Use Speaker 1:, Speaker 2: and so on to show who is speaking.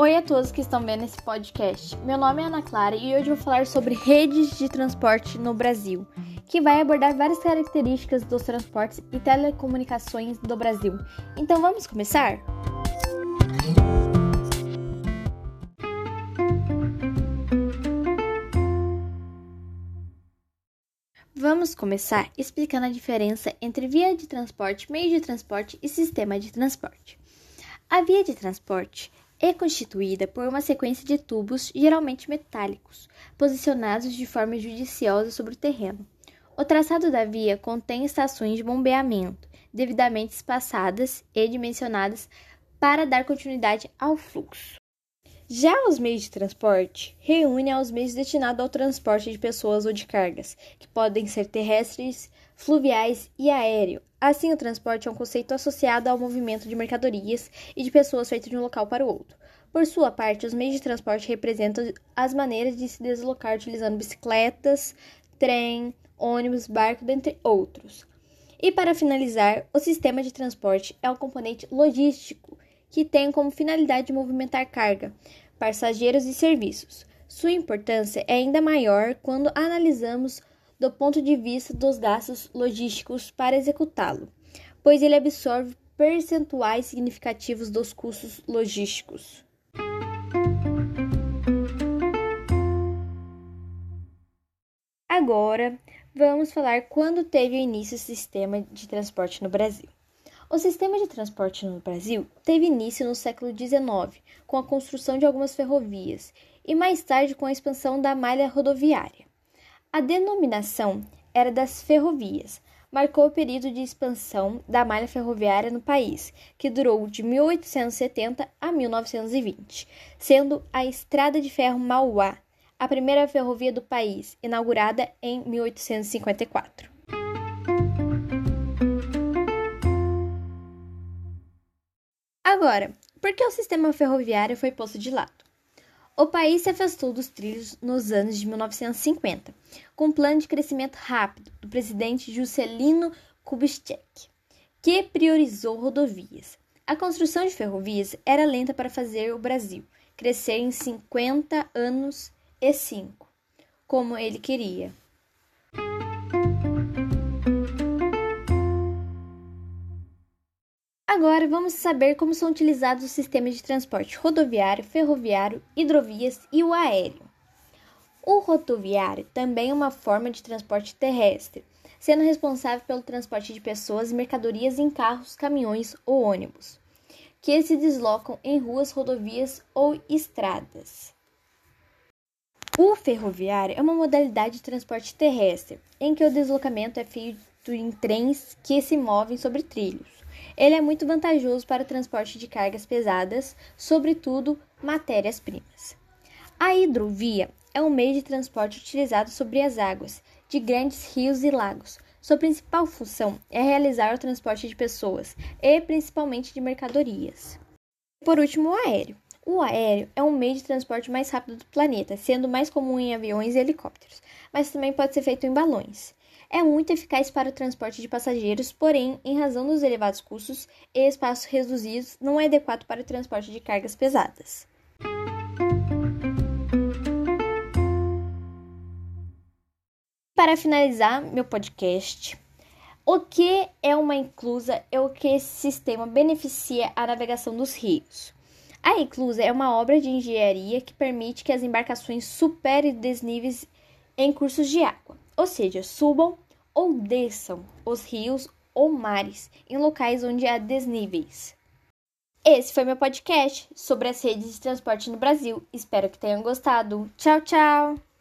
Speaker 1: Oi a todos que estão vendo esse podcast. Meu nome é Ana Clara e hoje vou falar sobre redes de transporte no Brasil, que vai abordar várias características dos transportes e telecomunicações do Brasil. Então vamos começar? Vamos começar explicando a diferença entre via de transporte, meio de transporte e sistema de transporte. A via de transporte é constituída por uma sequência de tubos, geralmente metálicos, posicionados de forma judiciosa sobre o terreno. O traçado da via contém estações de bombeamento, devidamente espaçadas e dimensionadas para dar continuidade ao fluxo. Já os meios de transporte reúnem aos meios destinados ao transporte de pessoas ou de cargas, que podem ser terrestres, fluviais e aéreo. Assim, o transporte é um conceito associado ao movimento de mercadorias e de pessoas feito de um local para o outro. Por sua parte, os meios de transporte representam as maneiras de se deslocar utilizando bicicletas, trem, ônibus, barco, dentre outros. E para finalizar, o sistema de transporte é um componente logístico que tem como finalidade movimentar carga, passageiros e serviços. Sua importância é ainda maior quando analisamos do ponto de vista dos gastos logísticos para executá-lo, pois ele absorve percentuais significativos dos custos logísticos. Agora, vamos falar quando teve início o sistema de transporte no Brasil. O sistema de transporte no Brasil teve início no século XIX, com a construção de algumas ferrovias, e mais tarde com a expansão da malha rodoviária. A denominação era das ferrovias, marcou o período de expansão da malha ferroviária no país, que durou de 1870 a 1920, sendo a Estrada de Ferro Mauá a primeira ferrovia do país, inaugurada em 1854. Agora, por que o sistema ferroviário foi posto de lado? O país se afastou dos trilhos nos anos de 1950, com um plano de crescimento rápido do presidente Juscelino Kubitschek, que priorizou rodovias. A construção de ferrovias era lenta para fazer o Brasil crescer em 50 anos e 5, como ele queria. Agora vamos saber como são utilizados os sistemas de transporte rodoviário, ferroviário, hidrovias e o aéreo. O rodoviário também é uma forma de transporte terrestre, sendo responsável pelo transporte de pessoas e mercadorias em carros, caminhões ou ônibus, que se deslocam em ruas, rodovias ou estradas. O ferroviário é uma modalidade de transporte terrestre, em que o deslocamento é feito em trens que se movem sobre trilhos. Ele é muito vantajoso para o transporte de cargas pesadas, sobretudo matérias-primas. A hidrovia é um meio de transporte utilizado sobre as águas de grandes rios e lagos. Sua principal função é realizar o transporte de pessoas e principalmente de mercadorias. Por último, o aéreo. O aéreo é um meio de transporte mais rápido do planeta, sendo mais comum em aviões e helicópteros, mas também pode ser feito em balões é muito eficaz para o transporte de passageiros, porém, em razão dos elevados custos e espaços reduzidos, não é adequado para o transporte de cargas pesadas. Para finalizar meu podcast, o que é uma inclusa é o que esse sistema beneficia a navegação dos rios. A inclusa é uma obra de engenharia que permite que as embarcações superem desníveis em cursos de água ou seja, subam ou desçam os rios ou mares em locais onde há desníveis. Esse foi meu podcast sobre as redes de transporte no Brasil. Espero que tenham gostado. Tchau, tchau!